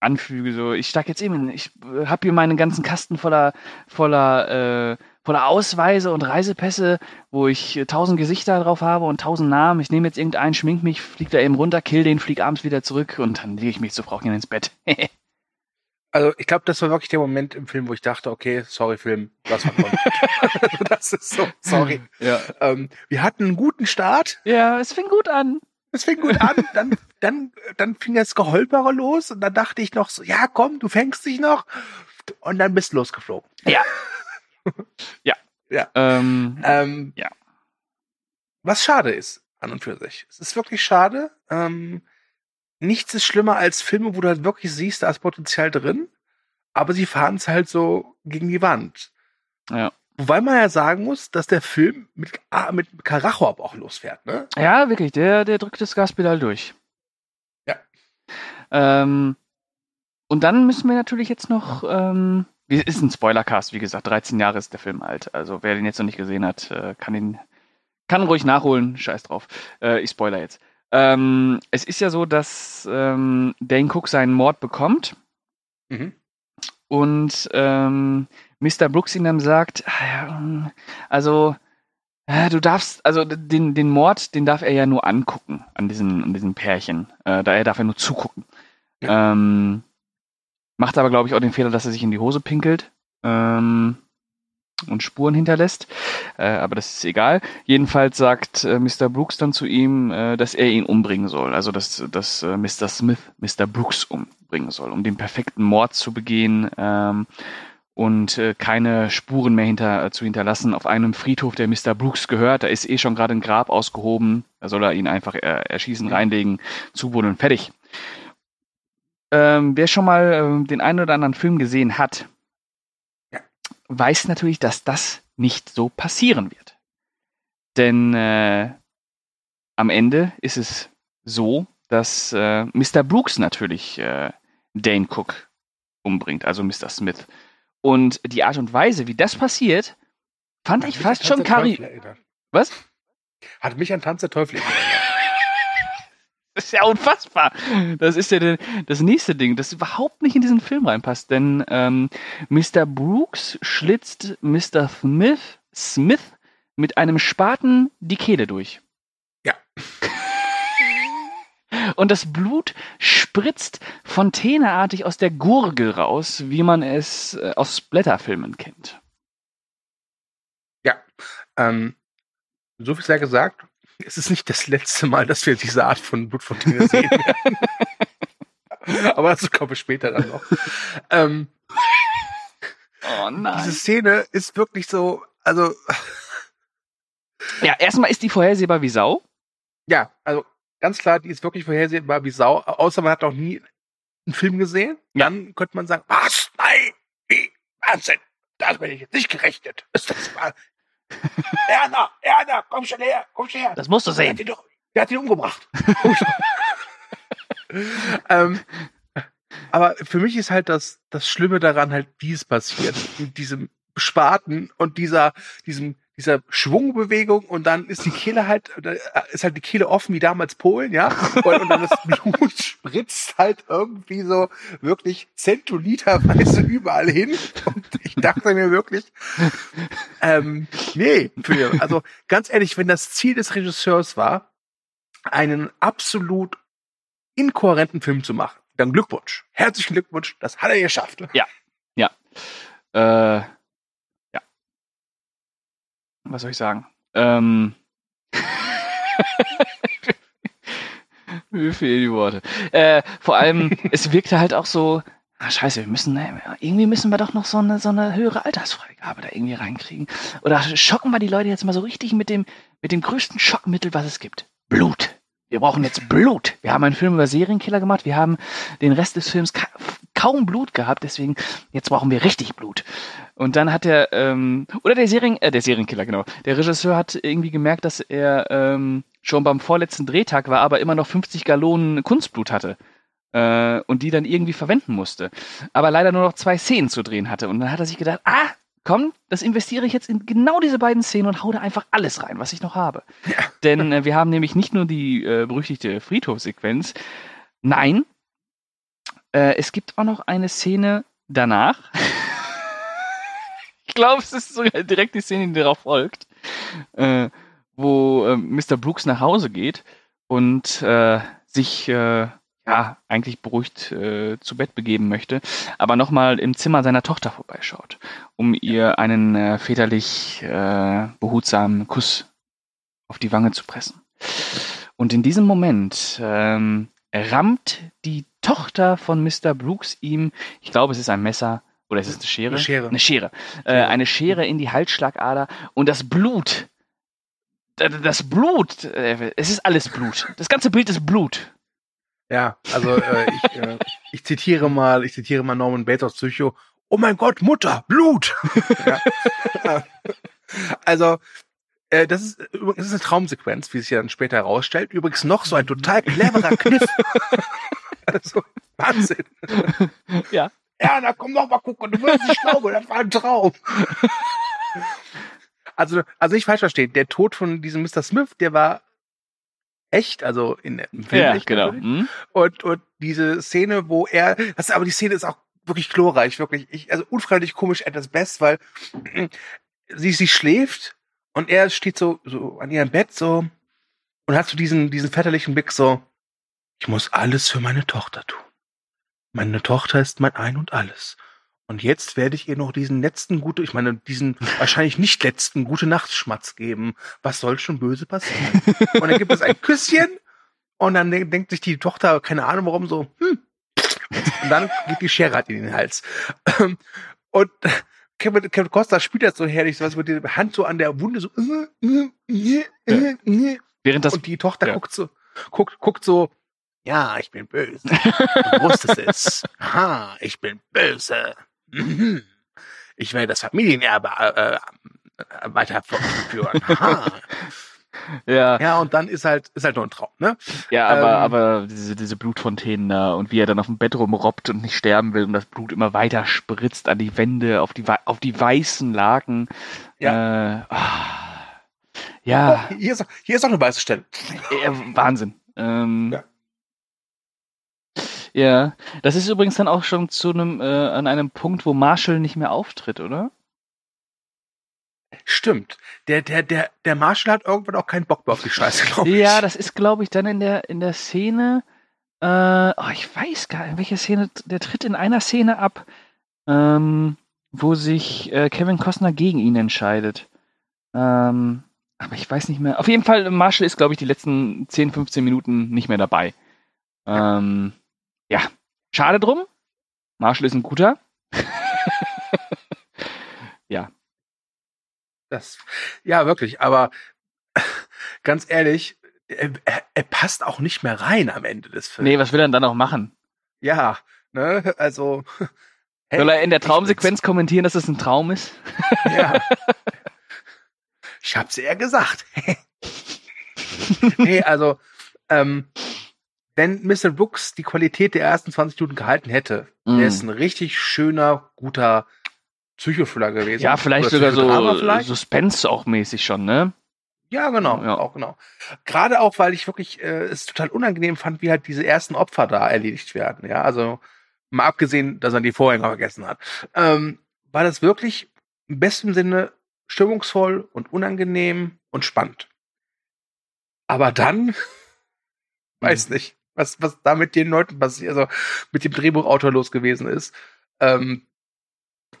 Anfüge. So, ich steig jetzt eben, ich äh, hab hier meinen ganzen Kasten voller, voller, äh, voller Ausweise und Reisepässe, wo ich äh, tausend Gesichter drauf habe und tausend Namen. Ich nehme jetzt irgendeinen, schmink mich, flieg da eben runter, kill den, flieg abends wieder zurück und dann lege ich mich zu Frauchen ins Bett. Also ich glaube, das war wirklich der Moment im Film, wo ich dachte, okay, sorry Film, was war also Das ist so, sorry. ja. Ähm, wir hatten einen guten Start, ja, es fing gut an. es fing gut an, dann, dann, dann fing das Geholpere los und dann dachte ich noch so, ja komm, du fängst dich noch und dann bist du losgeflogen. Ähm, Ähm, Ja. Was schade ist, an und für sich. Es ist wirklich schade. Ähm, nichts ist schlimmer als Filme, wo du halt wirklich siehst, da ist Potenzial drin, aber sie fahren es halt so gegen die Wand. Ja. Wobei man ja sagen muss, dass der Film mit, ah, mit Karacho aber auch losfährt, ne? Ja, wirklich, der, der drückt das Gaspedal durch. Ja. Ähm, und dann müssen wir natürlich jetzt noch, ähm, es ist ein Spoilercast, wie gesagt, 13 Jahre ist der Film alt. Also wer den jetzt noch nicht gesehen hat, äh, kann ihn, kann ruhig nachholen, scheiß drauf. Äh, ich spoiler jetzt. Ähm, es ist ja so, dass ähm, Dane Cook seinen Mord bekommt Mhm. und ähm, Mr. Brooks ihm dann sagt, ah ja, ähm, also äh, du darfst, also den, den Mord, den darf er ja nur angucken an diesen, an diesen Pärchen. Äh, da er darf er nur zugucken. Ähm, macht aber, glaube ich, auch den Fehler, dass er sich in die Hose pinkelt ähm, und Spuren hinterlässt. Äh, aber das ist egal. Jedenfalls sagt äh, Mr. Brooks dann zu ihm, äh, dass er ihn umbringen soll. Also dass, dass äh, Mr. Smith Mr. Brooks umbringen soll, um den perfekten Mord zu begehen. Ähm, und äh, keine Spuren mehr hinter, äh, zu hinterlassen auf einem Friedhof, der Mr. Brooks gehört. Da ist eh schon gerade ein Grab ausgehoben. Da soll er ihn einfach äh, erschießen, reinlegen, zubuddeln, fertig. Ähm, wer schon mal ähm, den einen oder anderen Film gesehen hat. Weiß natürlich, dass das nicht so passieren wird. Denn äh, am Ende ist es so, dass äh, Mr. Brooks natürlich äh, Dane Cook umbringt, also Mr. Smith. Und die Art und Weise, wie das passiert, fand Hat ich fast schon kari... Was? Hat mich an Tanz der Teufel erinnert. Das ist ja unfassbar. Das ist ja das nächste Ding, das überhaupt nicht in diesen Film reinpasst. Denn ähm, Mr. Brooks schlitzt Mr. Smith, Smith mit einem Spaten die Kehle durch. Ja. Und das Blut spritzt fontänartig aus der Gurgel raus, wie man es äh, aus Blätterfilmen kennt. Ja. Ähm, so viel sei gesagt. Es ist nicht das letzte Mal, dass wir diese Art von Blutfontäne sehen werden. Aber dazu kommen wir später dann noch. Ähm, Oh nein. diese Szene ist wirklich so, also, Ja, erstmal ist die vorhersehbar wie Sau. ja, also ganz klar, die ist wirklich vorhersehbar wie Sau, außer man hat noch nie einen Film gesehen. Ja. Dann könnte man sagen, was? Nein, wie? Wahnsinn. Das bin ich jetzt nicht gerechnet. Ist das mal. Erna, Erna, komm schon her, komm schon her. Das musst du Der hat sehen. ihn doch, der hat ihn umgebracht. ähm, aber für mich ist halt das, das Schlimme daran halt, wie es passiert. Mit diesem Spaten und dieser, diesem, dieser Schwungbewegung und dann ist die Kehle halt, ist halt die Kehle offen wie damals Polen, ja. Und, und dann das Blut spritzt halt irgendwie so wirklich zentoliterweise überall hin. Und ich dachte mir wirklich, ähm, nee, für, also ganz ehrlich, wenn das Ziel des Regisseurs war, einen absolut inkohärenten Film zu machen, dann Glückwunsch. Herzlichen Glückwunsch, das hat er geschafft. Äh, ja. Was soll ich sagen? Ähm. Mir fehlen die Worte. Äh, vor allem, es wirkte halt auch so, ah, scheiße, wir müssen, äh, irgendwie müssen wir doch noch so eine, so eine höhere Altersfreigabe da irgendwie reinkriegen. Oder schocken wir die Leute jetzt mal so richtig mit dem, mit dem größten Schockmittel, was es gibt. Blut. wir brauchen jetzt Blut. Wir haben einen Film über Serienkiller gemacht. Wir haben den Rest des Films ka kaum Blut gehabt. Deswegen, jetzt brauchen wir richtig Blut. Und dann hat er, ähm, oder der Serien, äh, der Serienkiller, genau. Der Regisseur hat irgendwie gemerkt, dass er ähm, schon beim vorletzten Drehtag war, aber immer noch 50 Gallonen Kunstblut hatte. Äh, und die dann irgendwie verwenden musste. Aber leider nur noch zwei Szenen zu drehen hatte. Und dann hat er sich gedacht, ah, komm, das investiere ich jetzt in genau diese beiden Szenen und hau da einfach alles rein, was ich noch habe. Ja. Denn äh, wir haben nämlich nicht nur die äh, berüchtigte Friedhofsequenz, nein, äh, es gibt auch noch eine Szene danach. ich glaube, es ist sogar direkt die Szene, die darauf folgt, äh, wo äh, Mr. Brooks nach Hause geht und äh, sich ja, eigentlich beruhigt äh, zu Bett begeben möchte, aber nochmal im Zimmer seiner Tochter vorbeischaut, um ihr einen äh, väterlich äh, behutsamen Kuss auf die Wange zu pressen. Und in diesem Moment ähm, rammt die Tochter von Mr. Brooks ihm, ich glaube, es ist ein Messer, oder ist es eine Schere? Eine Schere. Eine Schere. Äh, eine Schere in die Halsschlagader und das Blut, das Blut, äh, es ist alles Blut. Das ganze Bild ist Blut. Ja, also äh, ich, äh, ich zitiere mal, ich zitiere mal Norman Bates aus Psycho. Oh mein Gott, Mutter, Blut! ja. Also, äh, das ist übrigens das ist eine Traumsequenz, wie sich dann später herausstellt. Übrigens noch so ein total cleverer Kniff. also, Wahnsinn. Ja. Erna, komm noch mal gucken, du wirst nicht glauben, das war ein Traum. Also, also ich falsch verstehen, der Tod von diesem Mr. Smith, der war echt, also in im Film Ja, echt genau. natürlich. Hm? Und, und diese Szene, wo er, das, aber die Szene ist auch wirklich glorreich, wirklich, ich, also unfreiwillig komisch at das Best, weil sie, sie schläft und er steht so, so an ihrem Bett so und hat so diesen, diesen väterlichen Blick so, ich muss alles für meine Tochter tun. Meine Tochter ist mein Ein und alles. Und jetzt werde ich ihr noch diesen letzten gute, ich meine, diesen wahrscheinlich nicht letzten gute Nachtschmatz geben. Was soll schon böse passieren? und dann gibt es ein Küsschen und dann de- denkt sich die Tochter, keine Ahnung warum, so, hm. Und dann geht die Schere halt in den Hals. Und Kevin, Kevin Costa spielt das so herrlich, so was mit der Hand so an der Wunde so, äh, äh, äh, äh, Während das und die Tochter ja. guckt so, guckt, guckt so, ja, ich bin böse. Du wusstest es. Ha, ich bin böse. Ich werde das Familienerbe äh, äh, weiterführen. Ha. ja, Ja, und dann ist halt, ist halt nur ein Traum, ne? Ja, aber, Ähm, aber diese, diese Blutfontänen da und wie er dann auf dem Bett rumrobbt und nicht sterben will und das Blut immer weiter spritzt an die Wände, auf die, auf die weißen Laken. Ja. Äh, ah, ja, Oh, hier, ist, hier ist auch eine weiße Stelle. äh, Wahnsinn. Ähm, Ja. Ja. das ist übrigens dann auch schon zu einem, äh, an einem Punkt, wo Marshall nicht mehr auftritt, oder? Stimmt. Der, der, der, der Marshall hat irgendwann auch keinen Bock mehr auf die Scheiße, glaube ich. Ja, das ist, glaube ich, dann in der, in der Szene, äh, oh, ich weiß gar nicht, in welcher Szene, der tritt in einer Szene ab, ähm, wo sich äh, Kevin Costner gegen ihn entscheidet. Ähm, aber ich weiß nicht mehr. Auf jeden Fall, Marshall ist, glaube ich, die letzten 10, 15 Minuten nicht mehr dabei. Ähm, ja, schade drum. Marshall ist ein guter. ja, Das, ja, wirklich, aber ganz ehrlich, er, er, passt auch nicht mehr rein am Ende des Films. nee, was will er denn dann auch machen? Ja, ne, also. hey, Soll er in der Traumsequenz kommentieren, dass es ein Traum ist? Ja. Ich hab's ja gesagt. nee, also, ähm, wenn Mr. Brooks die Qualität der ersten 20 Minuten gehalten hätte, Mm. wäre es ein richtig schöner, guter Psychothriller gewesen. Ja, vielleicht Oder sogar so vielleicht. Suspense auch mäßig schon, ne? Ja, genau, Ja. auch genau. Gerade auch, weil ich wirklich äh, es total unangenehm fand, wie halt diese ersten Opfer da erledigt werden. Ja, also mal abgesehen, dass er die Vorhänge vergessen hat, ähm, war das wirklich im besten Sinne stimmungsvoll und unangenehm und spannend. Aber dann, weiß nicht, was was da mit den Leuten passiert, also mit dem Drehbuchautor los gewesen ist. Ähm,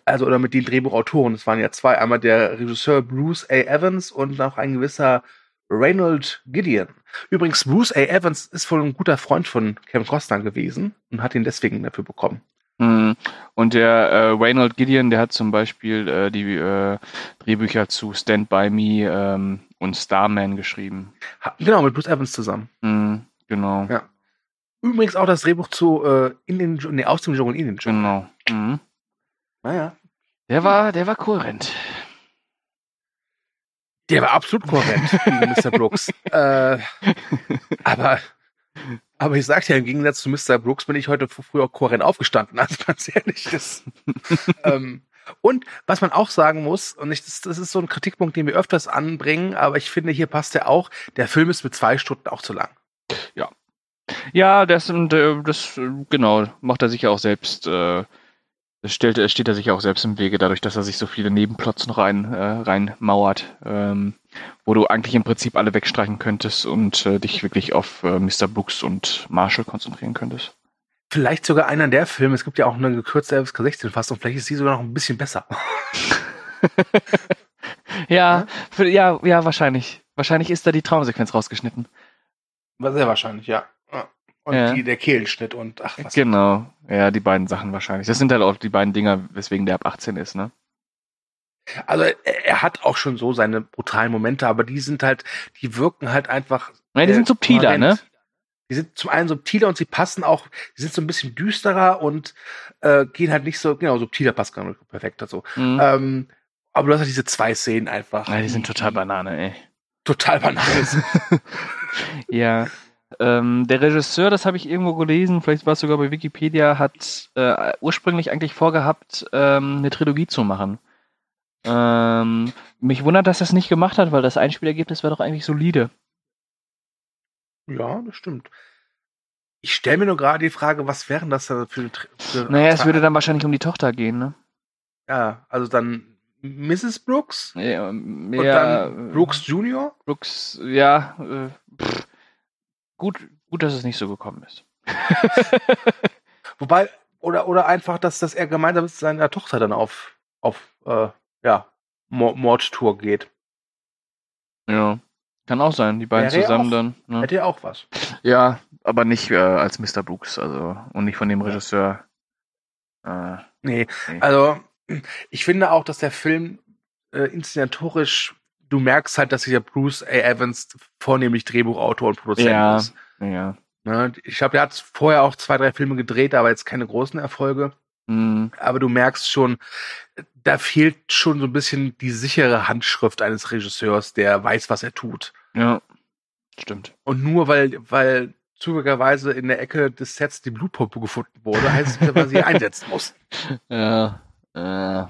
also oder mit den Drehbuchautoren, es waren ja zwei, einmal der Regisseur Bruce A. Evans und noch ein gewisser Reynold Gideon. Übrigens, Bruce A. Evans ist wohl ein guter Freund von Kevin Costner gewesen und hat ihn deswegen dafür bekommen. Mhm. Und der äh, Reynold Gideon, der hat zum Beispiel äh, die äh, Drehbücher zu Stand By Me ähm, und Starman geschrieben. Ha- Genau, mit Bruce Evans zusammen. Mhm, genau. Ja. Übrigens auch das Drehbuch zu äh, in den Dschungel, nee, aus dem Dschungel in den Dschungel. Genau. Mhm. Naja. Der war, der war kohärent. Der war absolut kohärent Mr. Brooks. äh, aber, aber ich sag ja, im Gegensatz zu Mr. Brooks bin ich heute früher auch kohärent aufgestanden, also ganz ehrlich. Das, ähm, und was man auch sagen muss, und ich, das, das ist so ein Kritikpunkt, den wir öfters anbringen, aber ich finde, hier passt er auch, der Film ist mit zwei Stunden auch zu lang. Ja, das, äh, das, äh, genau, macht er sich ja auch selbst, äh, das stellt, steht er sich ja auch selbst im Wege, dadurch, dass er sich so viele Nebenplots noch rein, äh, reinmauert, ähm, wo du eigentlich im Prinzip alle wegstreichen könntest und äh, dich wirklich auf äh, Mr. Brooks und Marshall konzentrieren könntest. Vielleicht sogar einer der Filme, es gibt ja auch eine gekürzte FSK 16 Fassung, vielleicht ist die sogar noch ein bisschen besser. Ja, für, ja, ja, wahrscheinlich. Wahrscheinlich ist da die Traumsequenz rausgeschnitten. War sehr wahrscheinlich, ja. Und Ja. Die, der Kehlenschnitt und ach was. Genau. Ja, die beiden Sachen wahrscheinlich. Das sind halt auch die beiden Dinger, weswegen der ab 18 ist, ne? Also er, hat auch schon so seine brutalen Momente, aber die sind halt, die wirken halt einfach. Ja, die sind subtiler, ne? Die sind zum einen subtiler und sie passen auch, die sind so ein bisschen düsterer und äh, gehen halt nicht so, genau, subtiler passt gar nicht perfekt dazu. Mhm. Ähm, aber du hast halt diese zwei Szenen einfach. ja, die sind total Banane, ey. total banal. sind. Ja. Ähm, der Regisseur, das habe ich irgendwo gelesen, vielleicht war es sogar bei Wikipedia, hat äh, ursprünglich eigentlich vorgehabt, ähm, eine Trilogie zu machen. Ähm, mich wundert, dass er es nicht gemacht hat, weil das Einspielergebnis war doch eigentlich solide. ja, das stimmt. Ich stelle mir nur gerade die Frage, was wären das da für, für Naja, es würde dann wahrscheinlich um die Tochter gehen, ne? Ja, also dann Mrs. Brooks Ja, und ja, dann Brooks Jr. Brooks, ja, äh, pff. Gut, gut, dass es nicht so gekommen ist. Wobei, oder, oder einfach, dass, dass er gemeinsam mit seiner Tochter dann auf, auf äh, ja, Mord- Mordtour geht. Ja, kann auch sein, die beiden Wäre zusammen auch- dann. Ne? Hätte ja auch was. Ja, aber nicht äh, als Mr. Brooks, also und nicht von dem Regisseur. Äh, Nee, Nee. also ich finde auch, dass der Film äh, inszenatorisch, du merkst halt, dass dieser Bruce A. Evans vornehmlich Drehbuchautor und Produzent Ja. ist. ja. Ne? Ich glaube, der hat vorher auch zwei, drei Filme gedreht, aber jetzt keine großen Erfolge. Hm, Aber du merkst schon, da fehlt schon so ein bisschen die sichere Handschrift eines Regisseurs, der weiß, was er tut. ja. Stimmt. Und nur weil, weil zufälligerweise in der Ecke des Sets die Blutpumpe gefunden wurde, heißt es, dass man sie einsetzen muss. Ja. Äh.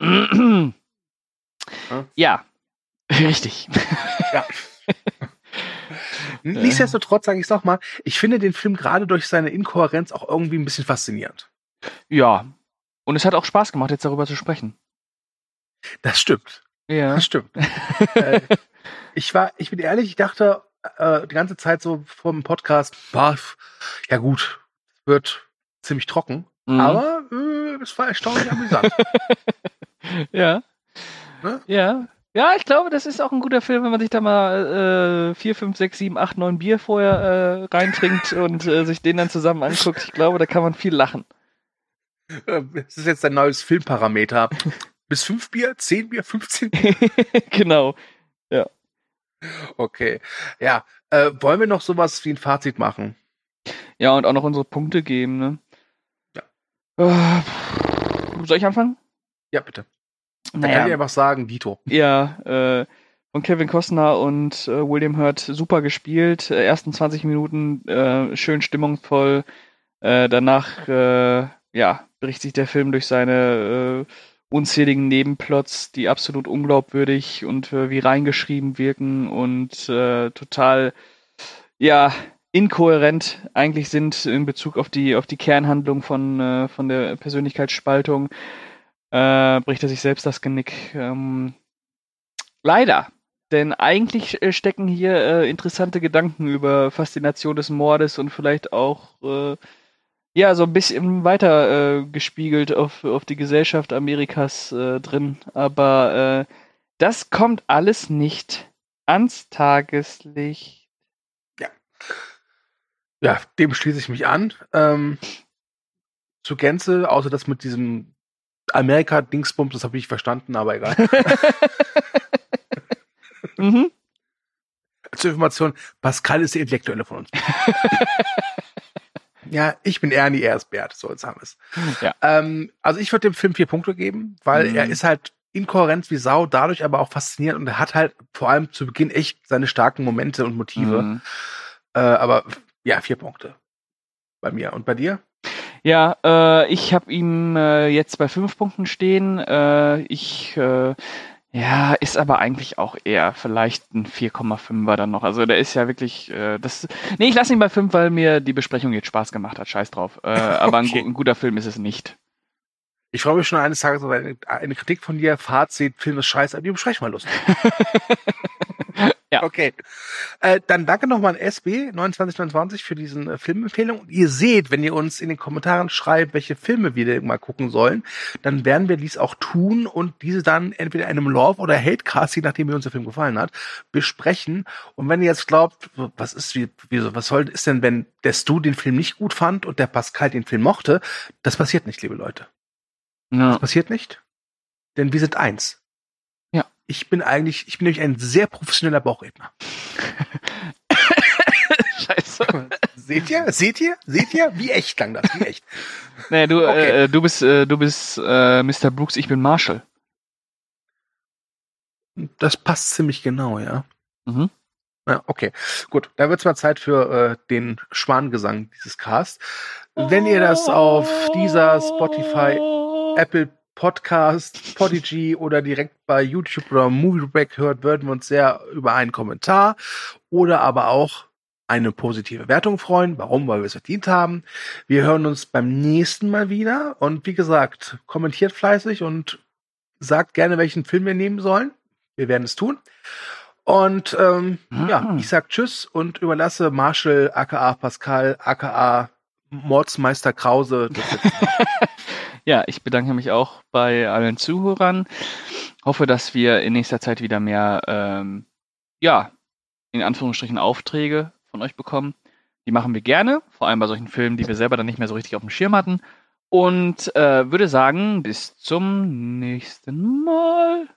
ja. Richtig. Ja. Nichtsdestotrotz sage ich es nochmal, ich finde den Film gerade durch seine Inkohärenz auch irgendwie ein bisschen faszinierend. Ja. Und es hat auch Spaß gemacht, jetzt darüber zu sprechen. Das stimmt. Ja. Das stimmt. äh, ich war, ich bin ehrlich, ich dachte äh, die ganze Zeit so vor dem Podcast, bah, ja gut, wird ziemlich trocken, Mhm. aber äh, es war erstaunlich amüsant. Ja. Ne? Ja. Ja, ich glaube, das ist auch ein guter Film, wenn man sich da mal äh, 4, 5, 6, 7, 8, 9 Bier vorher äh, reintrinkt und äh, sich den dann zusammen anguckt. Ich glaube, da kann man viel lachen. Äh, Es ist jetzt ein neues Filmparameter. Bis fünf Bier, zehn Bier, 15 Bier. genau. Okay. Ja, äh, wollen wir noch sowas wie ein Fazit machen? Ja, und auch noch unsere Punkte geben, ne? Ja. Äh, soll ich anfangen? Ja, bitte. Dann kann ich einfach sagen, Dito. Ja, äh, von Kevin Costner und äh, William Hurt super gespielt. Äh, ersten 20 Minuten äh, schön stimmungsvoll. Äh, danach, äh, ja, bricht sich der Film durch seine äh, unzähligen Nebenplots, die absolut unglaubwürdig und wie reingeschrieben wirken und total, ja, inkohärent eigentlich sind in Bezug auf die auf die Kernhandlung von von der Persönlichkeitsspaltung äh, bricht er sich selbst das Genick. Ähm, leider. Denn eigentlich äh, stecken hier äh, interessante Gedanken über Faszination des Mordes und vielleicht auch äh, ja so ein bisschen weiter äh, gespiegelt auf, auf die Gesellschaft Amerikas äh, drin. Aber äh, das kommt alles nicht ans Tageslicht. Ja, dem schließe ich mich an. Ähm, zu Gänze, außer das mit diesem Amerika-Dingsbums, das habe ich verstanden, aber egal. mhm. zur Information, Pascal ist der Intellektuelle von uns. ja, ich bin Ernie, er ist Bert, so jetzt haben wir es. Ja. Ähm, also ich würde dem Film vier Punkte geben, weil Mhm. er ist halt inkohärent wie Sau, dadurch aber auch faszinierend und er hat halt vor allem zu Beginn echt seine starken Momente und Motive. Mhm. Äh, aber ja, vier Punkte. Bei mir. Und bei dir? Ja, äh, ich habe ihm äh, jetzt bei fünf Punkten stehen. Äh, ich, äh, ja, ist aber eigentlich auch eher vielleicht ein 4,5er dann noch. Also der ist ja wirklich, äh, das, nee, ich lasse ihn bei fünf, weil mir die Besprechung jetzt Spaß gemacht hat. Scheiß drauf. Äh, aber ein, Okay. ein guter Film ist es nicht. Ich freue mich schon eines Tages auf eine, eine Kritik von dir. Fazit, Film ist scheiße, aber die besprechen wir lustig. Ja. Okay. Äh, dann danke nochmal an SB 2929 für diesen äh, Filmempfehlung. Und ihr seht, wenn ihr uns in den Kommentaren schreibt, welche Filme wir mal gucken sollen, dann werden wir dies auch tun und diese dann entweder in einem Love- oder Hatecast, je nachdem wie uns der Film gefallen hat, besprechen. Und wenn ihr jetzt glaubt, was ist, wie, wieso, was soll, ist denn, wenn der Stu den Film nicht gut fand und der Pascal den Film mochte, das passiert nicht, liebe Leute. Ja. Das passiert nicht. Denn wir sind eins. Ich bin eigentlich, ich bin nämlich ein sehr professioneller Bauchredner. Scheiße. Seht ihr? Seht ihr? Seht ihr? Wie echt klang das? Wie echt. Nee, du, Okay. äh, du bist, äh, du bist äh, Mr. Brooks, ich bin Marshall. Das passt ziemlich genau, ja. Mhm. Ja, okay. Gut, da wird's mal Zeit für äh, den Schwangesang dieses Cast. Wenn ihr das auf dieser Spotify, Apple Podcast, Podigy oder direkt bei YouTube oder Movieback hört, würden wir uns sehr über einen Kommentar oder aber auch eine positive Wertung freuen. Warum? Weil wir es verdient haben. Wir hören uns beim nächsten Mal wieder. Und wie gesagt, kommentiert fleißig und sagt gerne, welchen Film wir nehmen sollen. Wir werden es tun. Und ähm, ja, Mhm. ich sag Tschüss und überlasse Marshall, aka Pascal, aka Mordsmeister Krause. Ja, ich bedanke mich auch bei allen Zuhörern. Hoffe, dass wir in nächster Zeit wieder mehr, ähm, ja, in Anführungsstrichen Aufträge von euch bekommen. Die machen wir gerne, vor allem bei solchen Filmen, die wir selber dann nicht mehr so richtig auf dem Schirm hatten. Und äh, würde sagen, bis zum nächsten Mal.